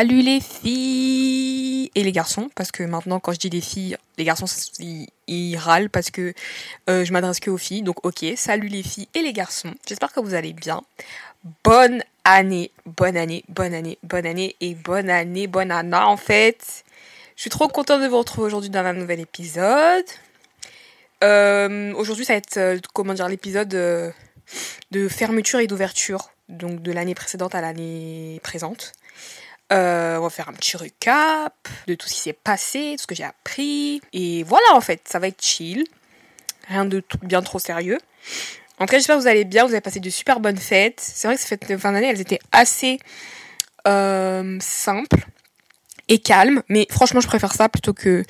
Salut les filles et les garçons, parce que maintenant quand je dis les filles, les garçons ils, râlent parce que euh, je m'adresse que aux filles. Donc ok, salut les filles et les garçons. J'espère que vous allez bien. Bonne année, bonne année, bonne année, bonne année et bonne année, bonne année en fait. Je suis trop contente de vous retrouver aujourd'hui dans un nouvel épisode. Euh, aujourd'hui ça va être euh, comment dire l'épisode de fermeture et d'ouverture donc de l'année précédente à l'année présente. Euh, on va faire un petit recap de tout ce qui s'est passé, de ce que j'ai appris. Et voilà, en fait, ça va être chill. Rien de bien trop sérieux. En tout cas, j'espère que vous allez bien, vous avez passé de super bonnes fêtes. C'est vrai que ces fêtes de fin d'année, elles étaient assez euh, simples et calmes. Mais franchement, je préfère ça plutôt que...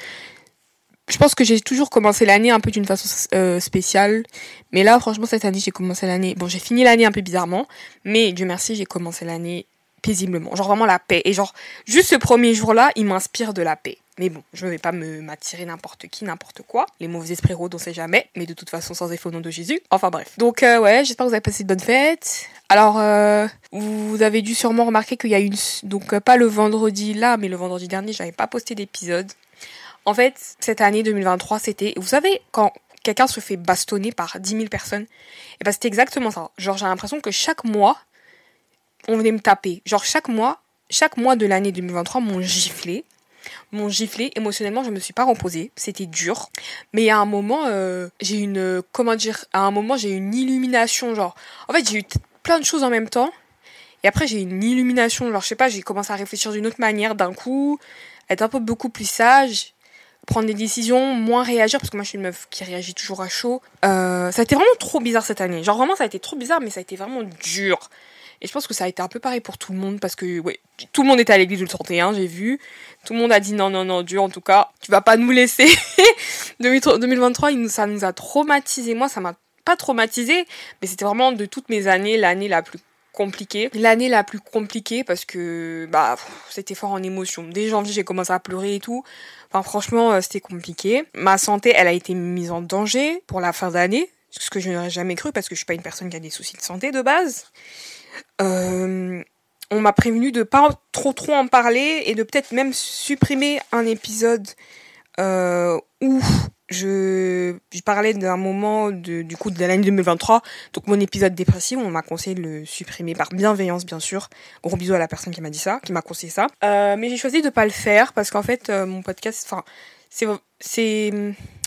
Je pense que j'ai toujours commencé l'année un peu d'une façon euh, spéciale. Mais là, franchement, cette année, j'ai commencé l'année... Bon, j'ai fini l'année un peu bizarrement. Mais Dieu merci, j'ai commencé l'année paisiblement. Genre vraiment la paix. Et genre, juste ce premier jour-là, il m'inspire de la paix. Mais bon, je ne vais pas me m'attirer n'importe qui, n'importe quoi. Les mauvais esprits rôdent, on sait jamais. Mais de toute façon, sans effet au nom de Jésus. Enfin bref. Donc euh, ouais, j'espère que vous avez passé de bonnes fêtes. Alors, euh, vous avez dû sûrement remarquer qu'il y a une... Donc euh, pas le vendredi là, mais le vendredi dernier, j'avais pas posté d'épisode. En fait, cette année 2023, c'était... Vous savez, quand quelqu'un se fait bastonner par 10 000 personnes, et ben c'était exactement ça. Genre j'ai l'impression que chaque mois, on venait me taper. Genre chaque mois, chaque mois de l'année 2023 m'ont giflé. M'ont giflé. Émotionnellement, je me suis pas reposée. C'était dur. Mais à un moment, euh, j'ai une, comment dire, à un moment, j'ai une illumination. Genre, en fait, j'ai eu plein de choses en même temps. Et après, j'ai une illumination. Genre, je sais pas, j'ai commencé à réfléchir d'une autre manière d'un coup. Être un peu beaucoup plus sage prendre des décisions, moins réagir, parce que moi je suis une meuf qui réagit toujours à chaud. Euh, ça a été vraiment trop bizarre cette année. Genre vraiment ça a été trop bizarre, mais ça a été vraiment dur. Et je pense que ça a été un peu pareil pour tout le monde parce que tout le monde était à l'église le 31, j'ai vu. Tout le monde a dit non, non, non, Dieu, en tout cas, tu vas pas nous laisser. 2023, ça nous a traumatisé. Moi, ça m'a pas traumatisé, mais c'était vraiment de toutes mes années l'année la plus compliquée. L'année la plus compliquée parce que bah c'était fort en émotion. Dès janvier, j'ai commencé à pleurer et tout. Enfin, franchement, euh, c'était compliqué. Ma santé, elle a été mise en danger pour la fin d'année, ce que je n'aurais jamais cru parce que je suis pas une personne qui a des soucis de santé de base. Euh, on m'a prévenu de pas trop trop en parler et de peut-être même supprimer un épisode euh, où je, parlais d'un moment de, du coup de l'année 2023, donc mon épisode dépressif, on m'a conseillé de le supprimer par bienveillance bien sûr. Gros bisous à la personne qui m'a dit ça, qui m'a conseillé ça. Euh, mais j'ai choisi de pas le faire parce qu'en fait mon podcast, enfin c'est c'est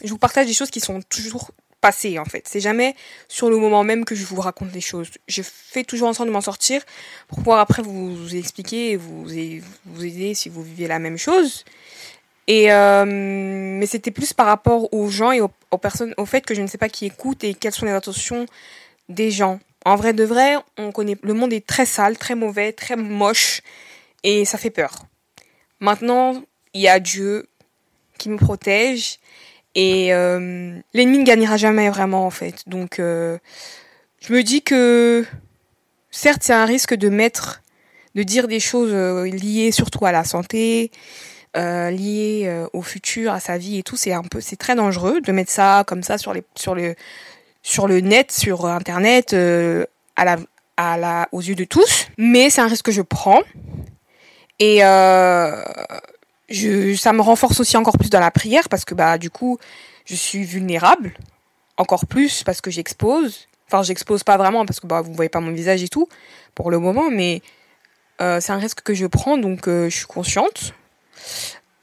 je vous partage des choses qui sont toujours passer en fait. C'est jamais sur le moment même que je vous raconte les choses. Je fais toujours en sorte de m'en sortir pour pouvoir après vous, expliquer et vous, aider si vous vivez la même chose. Et euh, mais c'était plus par rapport aux gens et aux, personnes, au fait que je ne sais pas qui écoute et quelles sont les intentions des gens. En vrai de vrai, on connaît le monde est très sale, très mauvais, très moche et ça fait peur. Maintenant, il y a Dieu qui me protège et euh, l'ennemi ne gagnera jamais vraiment en fait. Donc euh, je me dis que certes c'est un risque de mettre, de dire des choses euh, liées surtout à la santé, euh, liées euh, au futur, à sa vie et tout. C'est un peu, c'est très dangereux de mettre ça comme ça sur les, sur le, sur le net, sur internet, à la, à la, aux yeux de tous. Mais c'est un risque que je prends. Et euh, je, ça me renforce aussi encore plus dans la prière parce que bah du coup je suis vulnérable encore plus parce que j'expose. Enfin j'expose pas vraiment parce que bah vous voyez pas mon visage et tout pour le moment, mais euh, c'est un risque que je prends donc euh, je suis consciente.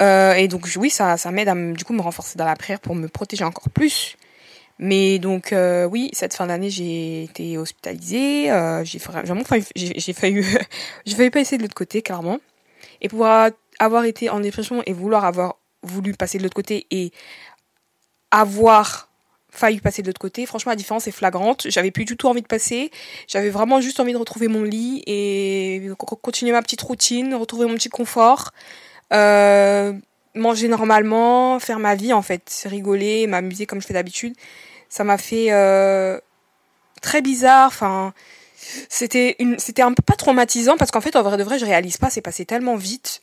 Euh, et donc oui ça, ça m'aide à du coup me renforcer dans la prière pour me protéger encore plus. Mais donc euh, oui cette fin d'année j'ai été hospitalisée, euh, j'ai vraiment failli j'ai failli j'ai failli passer de l'autre côté clairement. Et pouvoir avoir été en dépression et vouloir avoir voulu passer de l'autre côté et avoir failli passer de l'autre côté, franchement la différence est flagrante. J'avais plus du tout envie de passer. J'avais vraiment juste envie de retrouver mon lit et continuer ma petite routine, retrouver mon petit confort, euh, manger normalement, faire ma vie en fait, rigoler, m'amuser comme je fais d'habitude. Ça m'a fait euh, très bizarre. Enfin, c'était un peu pas traumatisant parce qu'en fait en vrai de vrai je réalise pas, c'est passé tellement vite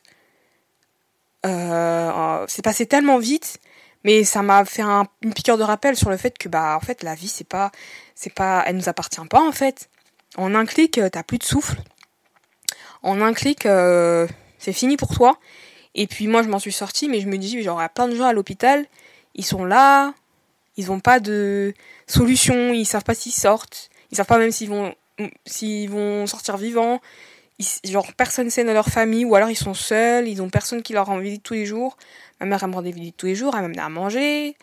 euh, c'est passé tellement vite, mais ça m'a fait une piqûre de rappel sur le fait que bah en fait la vie c'est pas c'est pas elle nous appartient pas en fait. En un clic, euh, t'as plus de souffle. En un clic, euh, c'est fini pour toi. Et puis moi, je m'en suis sortie, mais je me dis, genre, il y a plein de gens à l'hôpital, ils sont là, ils n'ont pas de solution, ils savent pas s'ils sortent, ils savent pas même s'ils vont, s'ils vont sortir vivants. Genre, personne sait dans leur famille, ou alors ils sont seuls, ils ont personne qui leur rend visite tous les jours. Ma mère, elle me rend des visites tous les jours, elle m'amène à manger.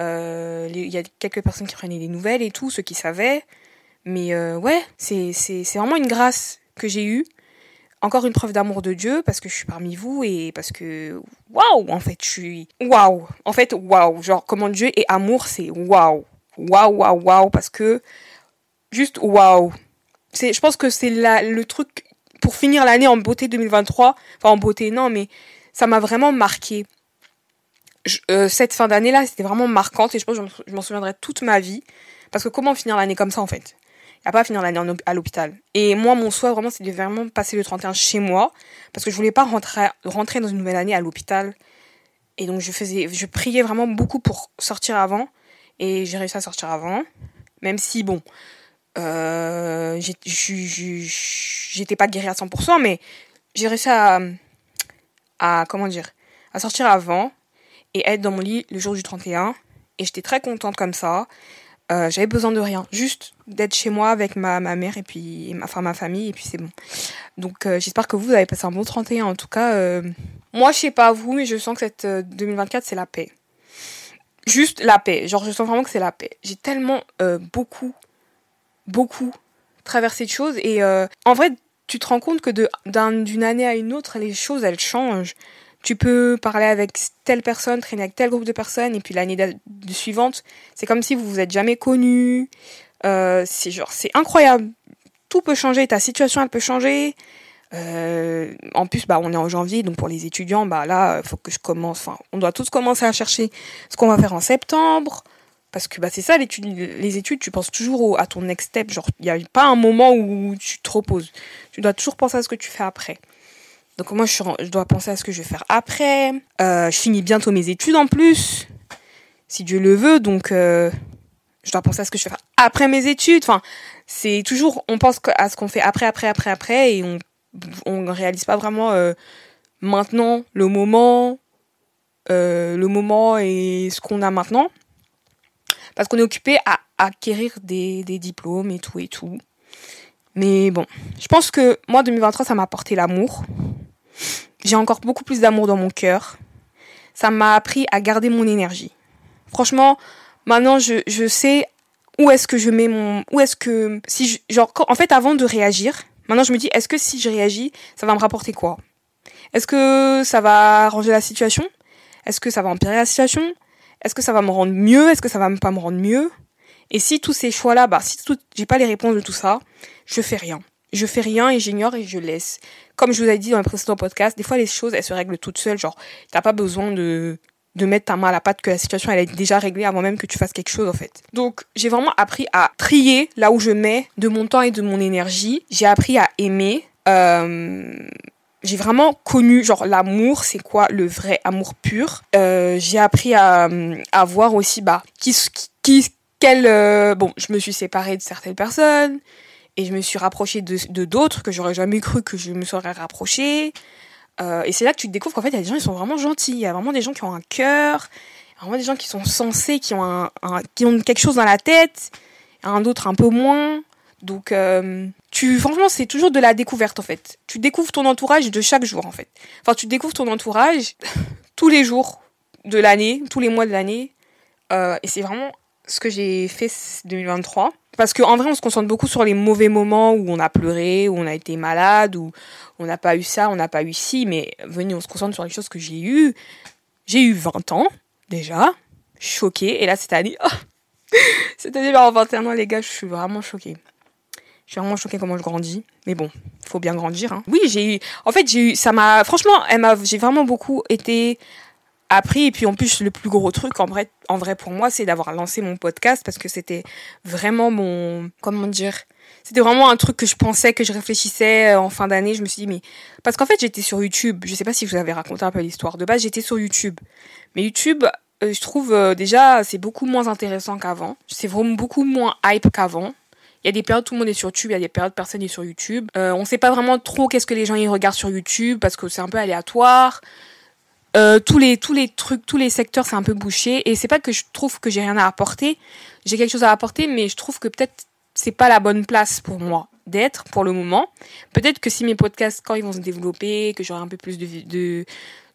Euh, il y a quelques personnes qui prenaient des nouvelles et tout, ceux qui savaient. Mais euh, ouais, c'est vraiment une grâce que j'ai eue encore une preuve d'amour de Dieu parce que je suis parmi vous et parce que waouh en fait je suis waouh en fait waouh genre comment Dieu est amour c'est waouh waouh waouh waouh parce que juste waouh c'est je pense que c'est le truc pour finir l'année en beauté 2023 enfin en beauté non mais ça m'a vraiment marqué. Euh, cette fin d'année là c'était vraiment marquante et je pense que je m'en souviendrai toute ma vie. Parce que comment finir l'année comme ça en fait? A pas à finir l'année à l'hôpital. Et moi, mon souhait vraiment, c'est de vraiment passer le 31 chez moi, parce que je voulais pas rentrer, rentrer dans une nouvelle année à l'hôpital. Et donc, je faisais, je priais vraiment beaucoup pour sortir avant, et j'ai réussi à sortir avant, même si, bon, euh, j'étais pas guérie à 100%, mais j'ai réussi à, à, comment dire, à sortir avant, et être dans mon lit le jour du 31, et j'étais très contente comme ça. Euh, j'avais besoin de rien, juste d'être chez moi avec ma, ma mère et puis ma, enfin, ma famille et puis c'est bon. Donc euh, j'espère que vous, avez passé un bon 31 en tout cas. Moi je sais pas vous mais je sens que cette 2024 c'est la paix. Juste la paix, genre je sens vraiment que c'est la paix. J'ai tellement beaucoup, beaucoup traversé de choses et en vrai tu te rends compte que d'une année à une autre les choses elles changent tu peux parler avec telle personne, traîner avec tel groupe de personnes, et puis l'année suivante, c'est comme si vous vous êtes jamais connus. Euh, c'est genre, c'est incroyable. Tout peut changer, ta situation elle peut changer. Euh, en plus, bah, on est en janvier, donc pour les étudiants, bah là, faut que je commence. Enfin, on doit tous commencer à chercher ce qu'on va faire en septembre, parce que bah c'est ça, les études, tu penses toujours à ton next step. Genre, il n'y a pas un moment où tu te reposes. Tu dois toujours penser à ce que tu fais après. Donc moi, je, dois penser à ce que je vais faire après. Euh, je finis bientôt mes études en plus, si Dieu le veut. Donc euh, je dois penser à ce que je vais faire après mes études. Enfin, c'est toujours, on pense à ce qu'on fait après, après, après, après, et on on réalise pas vraiment euh, maintenant le moment, le moment et ce qu'on a maintenant, parce qu'on est occupé à acquérir des, diplômes et tout et tout. Mais bon, je pense que moi 2023 ça m'a apporté l'amour. J'ai encore beaucoup plus d'amour dans mon cœur. Ça m'a appris à garder mon énergie. Franchement, maintenant je, sais où est-ce que je mets mon où est-ce que si genre en fait avant de réagir, maintenant je me dis est-ce que si je réagis, ça va me rapporter quoi? Est-ce que ça va arranger la situation? Est-ce que ça va empirer la situation? Est-ce que ça va me rendre mieux? Est-ce que ça va pas me rendre mieux? Et si tous ces choix-là, bah si tout, j'ai pas les réponses de tout ça, je fais rien je fais rien et j'ignore et je laisse. Comme je vous ai dit dans le précédent podcast, des fois les choses elles se règlent toutes seules. Genre, t'as pas besoin de mettre ta main à la pâte que la situation elle est déjà réglée avant même que tu fasses quelque chose en fait. Donc j'ai vraiment appris à trier là où je mets de mon temps et de mon énergie. J'ai appris à aimer. Euh, j'ai vraiment connu genre l'amour, c'est quoi le vrai amour pur? Euh, j'ai appris à, à voir aussi bah qui qui quel euh, bon je me suis séparée de certaines personnes et je me suis rapprochée de d'autres que j'aurais jamais cru que je me serais rapprochée. Euh, et c'est là que tu découvres qu'en fait, il y a des gens qui sont vraiment gentils. Il y a vraiment des gens qui ont un cœur. Vraiment des gens qui sont sensés, qui ont, un, qui ont quelque chose dans la tête. Un autre un peu moins. Donc, euh, tu, franchement, c'est toujours de la découverte, en fait. Tu découvres ton entourage de chaque jour, en fait. Enfin, tu découvres ton entourage tous les jours de l'année, tous les mois de l'année. Euh, et c'est vraiment ce que j'ai fait 2023. Parce qu'en vrai, on se concentre beaucoup sur les mauvais moments où on a pleuré, où on a été malade, où on n'a pas eu ça, on n'a pas eu ci, mais venez, on se concentre sur les choses que j'ai eues. J'ai eu 20 ans, déjà, choquée, et là, cette année, oh, cette année, vers 21 ans, les gars, je suis vraiment choquée. Je suis vraiment choquée comment je grandis. Mais bon, faut bien grandir. Hein. Oui, j'ai eu. En fait, j'ai eu. Ça m'a. Franchement, elle. J'ai vraiment beaucoup été appris. Et puis en plus, le plus gros truc en vrai, en vrai pour moi, c'est d'avoir lancé mon podcast parce que c'était vraiment mon, comment dire, c'était vraiment un truc que je pensais, que je réfléchissais euh, en fin d'année. Je me suis dit, mais parce qu'en fait, j'étais sur YouTube. Je sais pas si vous avais raconté un peu l'histoire. De base, j'étais sur YouTube. Mais YouTube, euh, je trouve euh, déjà, c'est beaucoup moins intéressant qu'avant. C'est vraiment beaucoup moins hype qu'avant. Il y a des périodes tout le monde est sur YouTube, il y a des périodes personne n'est sur YouTube. Euh, on sait pas vraiment trop qu'est-ce que les gens y regardent sur YouTube parce que c'est un peu aléatoire. Euh, tous les tous les trucs, tous les secteurs, c'est un peu bouché. Et c'est pas que je trouve que j'ai rien à apporter. J'ai quelque chose à apporter, mais je trouve que peut-être c'est pas la bonne place pour moi d'être pour le moment. Peut-être que si mes podcasts, quand ils vont se développer, que j'aurai un peu plus de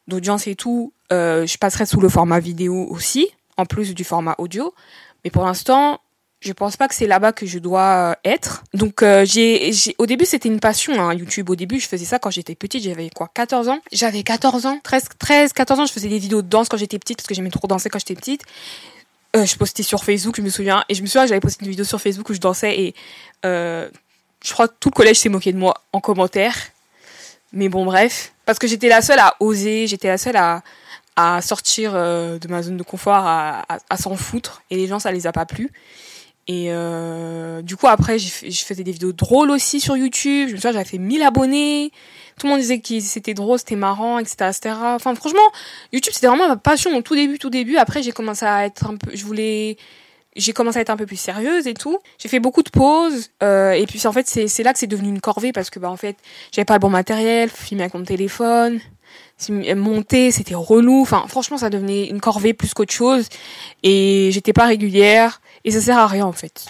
d'audience et tout, euh, je passerai sous le format vidéo aussi, en plus du format audio. Mais pour l'instant, je pense pas que c'est là-bas que je dois euh, être. Donc euh, j'ai, au début c'était une passion hein, YouTube. Au début je faisais ça quand j'étais petite, j'avais quoi 14 ans? J'avais 14 ans, 13 13 14 ans, je faisais des vidéos de danse quand j'étais petite parce que j'aimais trop danser quand j'étais petite. Euh, je postais sur Facebook, je me souviens et je me souviens j'avais posté une vidéo sur Facebook où je dansais et je crois que tout le collège s'est moqué de moi en commentaire. Mais bon bref, parce que j'étais la seule à oser, j'étais la seule à à sortir de ma zone de confort, à, à s'en foutre et les gens ça les a pas plu. Et euh, du coup, après, je faisais des vidéos drôles aussi sur YouTube. Je me souviens, j'avais fait 1000 abonnés. Tout le monde disait que c'était drôle, c'était marrant, etc., etc. Enfin, franchement, YouTube, c'était vraiment ma passion au tout début, tout début. Après, j'ai commencé à être un peu, je voulais, j'ai commencé à être un peu plus sérieuse et tout. J'ai fait beaucoup de pauses. Euh, et puis, en fait, c'est là que c'est devenu une corvée parce que, bah, en fait, j'avais pas le bon matériel, filmer avec mon téléphone monter, c'était relou. Enfin, franchement, ça devenait une corvée plus qu'autre chose. Et j'étais pas régulière. Et ça sert à rien, en fait.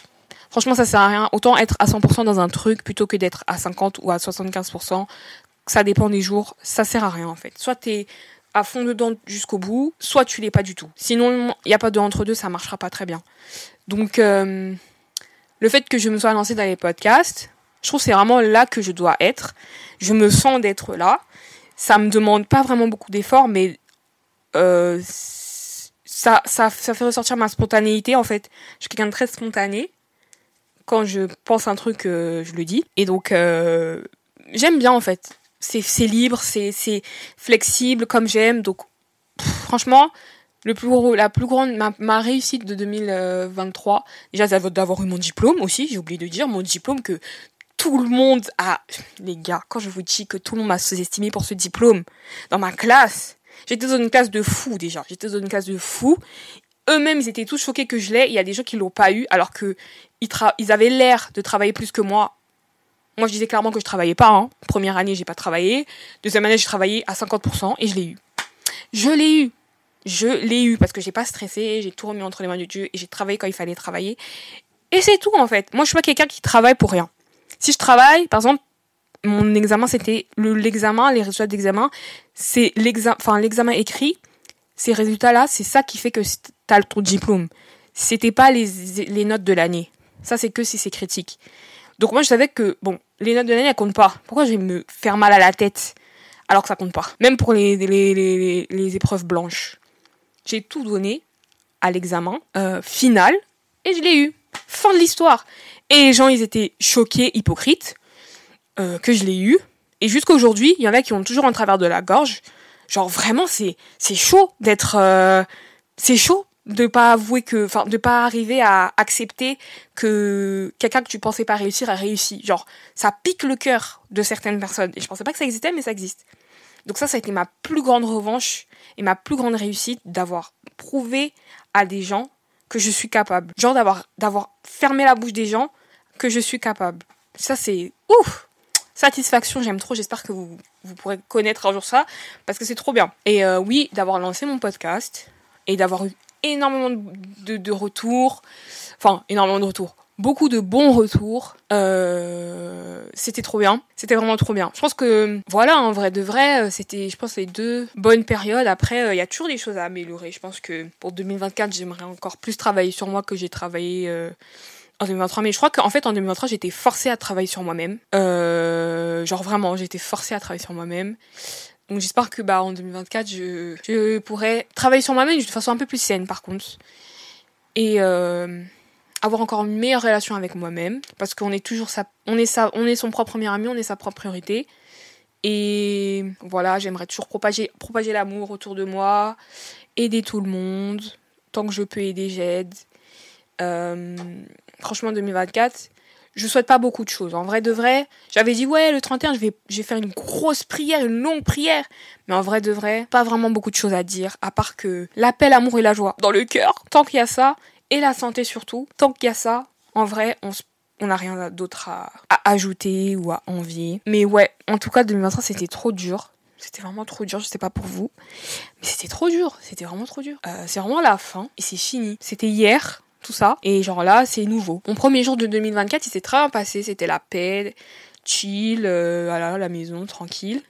Franchement, ça sert à rien. Autant être à 100% dans un truc plutôt que d'être à 50 ou à 75%. Ça dépend des jours. Ça sert à rien, en fait. Soit t'es à fond dedans jusqu'au bout, soit tu l'es pas du tout. Sinon, il n'y a pas de entre deux, ça marchera pas très bien. Donc, euh, le fait que je me sois lancée dans les podcasts, je trouve c'est vraiment là que je dois être. Je me sens d'être là ça me demande pas vraiment beaucoup d'efforts, mais euh, ça, ça, ça fait ressortir ma spontanéité en fait. Je suis quelqu'un de très spontané. Quand je pense un truc, euh, je le dis. Et donc, euh, j'aime bien en fait. C'est, c'est libre, c'est, c'est flexible comme j'aime. Donc, franchement, le plus la plus grande, ma, ma réussite de 2023, déjà d'avoir eu mon diplôme aussi, j'ai oublié de dire, mon diplôme que tout le monde a... Les gars, quand je vous dis que tout le monde m'a sous-estimé pour ce diplôme, dans ma classe, j'étais dans une classe de fous déjà. J'étais dans une classe de fous. Eux-mêmes, ils étaient tous choqués que je l'ai. Il y a des gens qui l'ont pas eu, alors que ils, ils avaient l'air de travailler plus que moi. Moi, je disais clairement que je travaillais pas. Hein. Première année, j'ai pas travaillé. Deuxième année, j'ai travaillé à 50% et je l'ai eu. Je l'ai eu. Je l'ai eu parce que j'ai pas stressé, j'ai tout remis entre les mains de Dieu et j'ai travaillé quand il fallait travailler. Et c'est tout en fait. Moi, je suis pas quelqu'un qui travaille pour rien. Si je travaille, par exemple, mon examen, c'était l'examen, les résultats d'examen, c'est l'examen, enfin, l'examen écrit, ces résultats-là, c'est ça qui fait que t'as ton diplôme. C'était pas les, les notes de l'année. Ça, c'est que si c'est critique. Donc moi, je savais que, bon, les notes de l'année, elles comptent pas. Pourquoi je vais me faire mal à la tête alors que ça compte pas? Même pour les, les, les, épreuves blanches. J'ai tout donné à l'examen euh, final et je l'ai eu. Fin de l'histoire. Et les gens, ils étaient choqués, hypocrites, euh, que je l'ai eu. Et jusqu'aujourd'hui, il y en a qui ont toujours un travers de la gorge. Genre vraiment, c'est c'est chaud d'être, euh, c'est chaud de pas avouer que, enfin, de pas arriver à accepter que quelqu'un que tu pensais pas réussir a réussi. Genre, ça pique le cœur de certaines personnes. Et je pensais pas que ça existait, mais ça existe. Donc ça, ça a été ma plus grande revanche et ma plus grande réussite d'avoir prouvé à des gens que je suis capable. Genre d'avoir d'avoir fermé la bouche des gens que je suis capable. Ça c'est ouf. Satisfaction, j'aime trop. J'espère que vous, pourrez connaître un jour ça parce que c'est trop bien. Et euh, oui, d'avoir lancé mon podcast et d'avoir eu énormément de, de retours. Enfin, énormément de retours beaucoup de bons retours. Euh, c'était trop bien. C'était vraiment trop bien. Je pense que, voilà, en vrai de vrai, euh, c'était, je pense, les deux bonnes périodes. Après, il y a toujours des choses à améliorer. Je pense que pour 2024, j'aimerais encore plus travailler sur moi que j'ai travaillé en 2023. Mais je crois qu'en fait, en 2023, j'étais forcée à travailler sur moi-même. genre vraiment, j'étais forcée à travailler sur moi-même. Donc j'espère que bah en 2024 je, je pourrais travailler sur moi-même de façon un peu plus saine par contre. Et euh, avoir encore une meilleure relation avec moi-même parce qu'on est toujours sa, on est ça on est son propre meilleur ami on est sa propre priorité et voilà j'aimerais toujours propager propager l'amour autour de moi aider tout le monde tant que je peux aider j'aide euh, franchement 2024 je souhaite pas beaucoup de choses en vrai de vrai j'avais dit ouais le 31 je vais faire une grosse prière une longue prière mais en vrai de vrai pas vraiment beaucoup de choses à dire à part que l'appel amour et la joie dans le cœur tant qu'il y a ça et la santé surtout. Tant qu'il y a ça, en vrai, on on n'a rien d'autre à, à, ajouter ou à envier. Mais ouais, en tout cas, 2023, c'était trop dur. C'était vraiment trop dur, je sais pas pour vous. Mais c'était trop dur, c'était vraiment trop dur. Euh, c'est vraiment la fin et c'est fini. C'était hier, ça. Et genre là, c'est nouveau. Mon premier jour de 2024, il s'est très bien passé. C'était la paix, chill, euh, la maison, tranquille.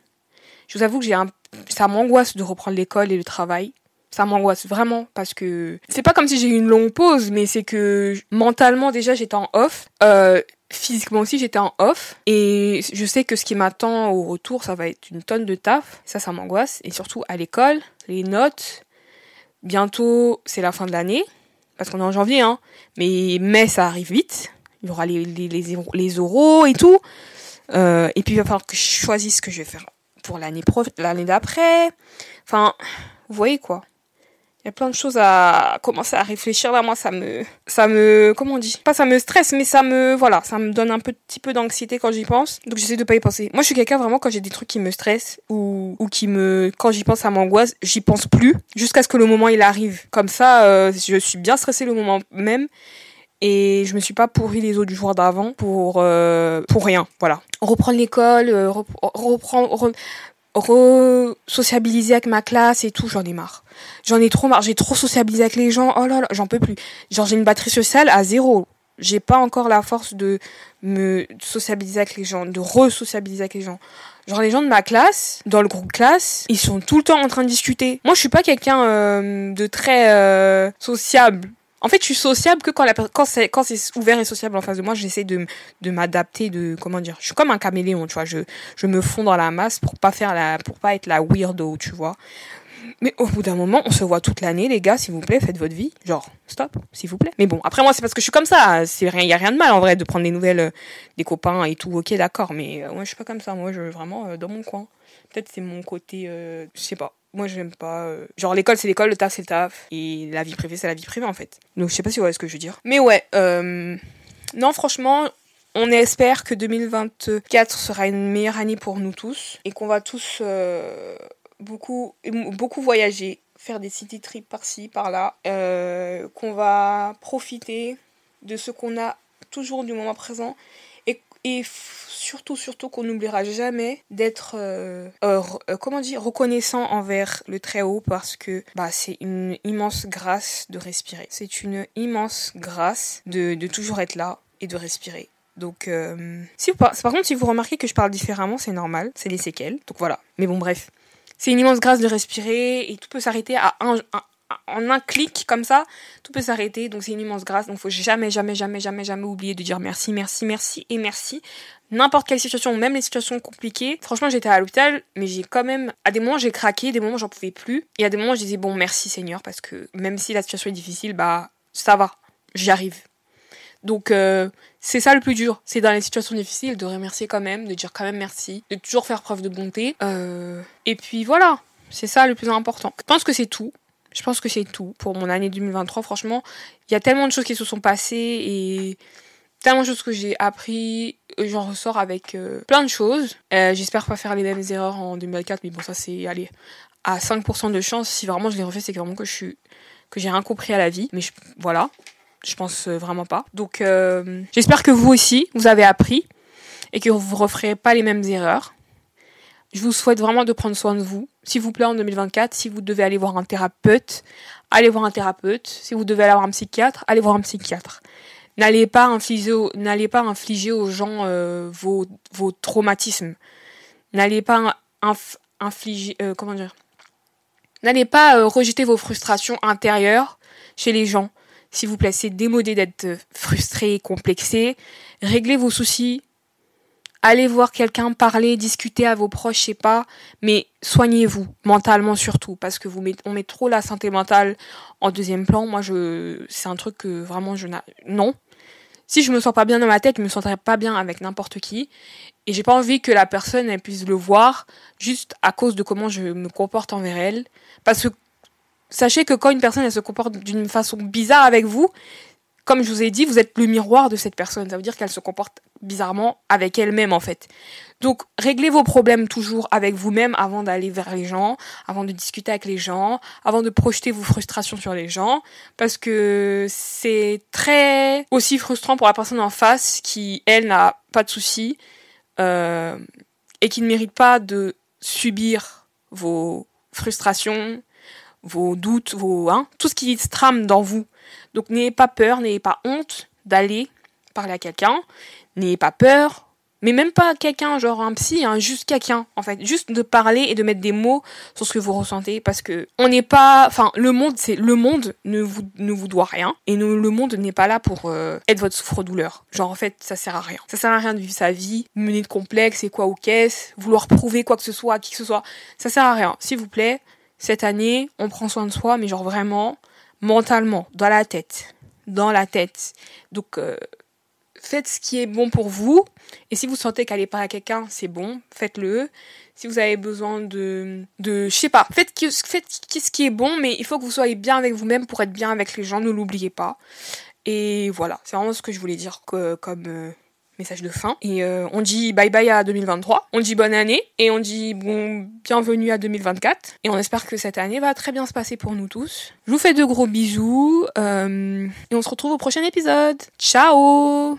Je vous avoue que j'ai un... ça m'angoisse de reprendre l'école et le travail ça m'angoisse vraiment parce que c'est pas comme si j'ai eu une longue pause, mais c'est que mentalement déjà j'étais en off. Euh, physiquement aussi j'étais en off et je sais que ce qui m'attend au retour ça va être une tonne de taf ça ça m'angoisse et surtout à l'école les notes bientôt c'est la fin de l'année parce qu'on est en janvier hein. Mais mai ça arrive vite. Il y aura les les, oraux et tout. Euh, et puis il va falloir que je choisisse ce que je vais faire pour l'année l'année d'après. Enfin vous voyez quoi y a plein de choses à commencer à réfléchir. Là moi ça me ça me comment on dit? Pas ça me stresse mais ça me voilà ça me donne un petit peu d'anxiété quand j'y pense. Donc j'essaie de pas y penser. Moi je suis quelqu'un vraiment quand j'ai des trucs qui me stressent ou ou qui me quand j'y pense ça m'angoisse j'y pense plus jusqu'à ce que le moment il arrive. Comme ça euh, je suis bien stressée le moment même et je me suis pas pourri les autres du jour d'avant pour euh, pour rien. Voilà. Reprendre l'école euh, reprendre re-sociabiliser avec ma classe et tout, j'en ai marre. J'en ai trop marre, j'ai trop sociabilisé avec les gens, oh là là, j'en peux plus. Genre j'ai une batterie sociale à zéro. J'ai pas encore la force de me sociabiliser avec les gens, de re-sociabiliser avec les gens. Genre les gens de ma classe, dans le groupe classe, ils sont tout le temps en train de discuter. Moi je suis pas quelqu'un euh, de très euh, sociable en fait, je suis sociable que quand la quand c'est quand c'est ouvert et sociable en face de moi, j'essaie de de m'adapter de comment dire. Je suis comme un caméléon, tu vois, je je me fonds dans la masse pour pas faire la pour pas être la weirdo, tu vois. Mais au bout d'un moment, on se voit toute l'année, les gars, s'il vous plaît, faites votre vie. Genre, stop, s'il vous plaît. Mais bon, après moi, c'est parce que je suis comme ça. C'est rien, y a rien de mal en vrai de prendre des nouvelles euh, des copains et tout. Ok, d'accord, mais euh, moi, je suis pas comme ça. Moi, je vraiment euh, dans mon coin. Peut-être c'est mon côté, je sais pas moi j'aime pas euh, genre l'école c'est l'école le taf c'est le taf et la vie privée c'est la vie privée en fait. Donc je sais pas si vous voyez ce que je veux dire. Mais ouais euh, non franchement on espère que 2024 sera une meilleure année pour nous tous et qu'on va tous euh, beaucoup beaucoup voyager faire des city trips par-ci par-là qu'on va profiter de ce qu'on a toujours du moment présent et, surtout, surtout qu'on n'oubliera jamais d'être, euh, euh, euh, comment reconnaissant envers le Très-Haut parce que bah, c'est une immense grâce de respirer. C'est une immense grâce de, toujours être là et de respirer. Donc, si par, contre, si vous remarquez que je parle différemment, c'est normal, c'est les séquelles. Donc voilà. Mais bon, bref. C'est une immense grâce de respirer et tout peut s'arrêter à un, en un clic comme ça, tout peut s'arrêter. Donc c'est une immense grâce. Donc faut jamais, jamais, jamais, jamais, jamais oublier de dire merci, merci, merci et merci. N'importe quelle situation, même les situations compliquées. Franchement, j'étais à l'hôpital, mais j'ai quand même, à des moments j'ai craqué, des moments j'en pouvais plus. Et à des moments je disais bon merci Seigneur parce que même si la situation est difficile, bah ça va, j'y arrive. Donc euh, c'est ça le plus dur, c'est dans les situations difficiles de remercier quand même, de dire quand même merci, de toujours faire preuve de bonté. Euh, et puis voilà, c'est ça le plus important. Je pense que c'est tout. Je pense que c'est tout pour mon année 2023. Franchement, il y a tellement de choses qui se sont passées et tellement de choses que j'ai appris. J'en ressors avec euh, plein de choses. Euh, j'espère pas faire les mêmes erreurs en 2024, mais bon, ça c'est aller à 5% de chance. Si vraiment je les refais, c'est vraiment que je suis que j'ai rien compris à la vie. Mais voilà, je pense euh, vraiment pas. Donc j'espère que vous aussi, vous avez appris et que vous referez pas les mêmes erreurs. Je vous souhaite vraiment de prendre soin de vous. S'il vous plaît, en 2024, si vous devez aller voir un thérapeute, allez voir un thérapeute. Si vous devez aller voir un psychiatre, allez voir un psychiatre. N'allez pas infliger, aux gens euh, vos, vos traumatismes. N'allez pas infliger, euh, comment dire, n'allez pas euh, rejeter vos frustrations intérieures chez les gens. S'il vous plaît, c'est démodé d'être frustré, complexé. Réglez vos soucis allez voir quelqu'un parler, discuter à vos proches, je sais pas, mais soignez-vous mentalement surtout parce que vous met, on met trop la santé mentale en deuxième plan. Moi, je, c'est un truc que vraiment je non. Si je me sens pas bien dans ma tête, je me sentirais pas bien avec n'importe qui. Et j'ai pas envie que la personne puisse le voir juste à cause de comment je me comporte envers elle. Parce que sachez que quand une personne elle se comporte d'une façon bizarre avec vous, comme je vous ai dit, vous êtes le miroir de cette personne. Ça veut dire qu'elle se comporte bizarrement avec elle-même en fait. Donc réglez vos problèmes toujours avec vous-même avant d'aller vers les gens, avant de discuter avec les gens, avant de projeter vos frustrations sur les gens, parce que c'est très aussi frustrant pour la personne en face qui, elle, n'a pas de soucis euh, et qui ne mérite pas de subir vos frustrations, vos doutes, vos hein, tout ce qui se trame dans vous. Donc n'ayez pas peur, n'ayez pas honte d'aller parler à quelqu'un, n'ayez pas peur mais même pas quelqu'un, genre un psy, hein, juste quelqu'un, en fait. Juste de parler et de mettre des mots sur ce que vous ressentez, parce que on n'est pas, enfin, le monde, c'est, le monde ne vous, ne vous doit rien, et le monde n'est pas là pour euh, être votre souffre-douleur. Genre, en fait, ça sert à rien. Ça sert à rien de vivre sa vie, mener de complexe, et quoi ou qu'est-ce, vouloir prouver quoi que ce soit à qui que ce soit. Ça sert à rien. S'il vous plaît, cette année, on prend soin de soi, mais genre vraiment, mentalement, dans la tête. Dans la tête. Donc, euh, faites ce qui est bon pour vous. Et si vous sentez qu'aller parler à quelqu'un, c'est bon, faites-le. Si vous avez besoin de, de, je sais pas, faites, faites ce qui est bon, mais il faut que vous soyez bien avec vous-même pour être bien avec les gens, ne l'oubliez pas. Et voilà, c'est vraiment ce que je voulais dire comme euh, message de fin. Et euh, on dit bye bye à 2023, on dit bonne année, et on dit bon bienvenue à 2024. Et on espère que cette année va très bien se passer pour nous tous. Je vous fais de gros bisous, euh, et on se retrouve au prochain épisode. Ciao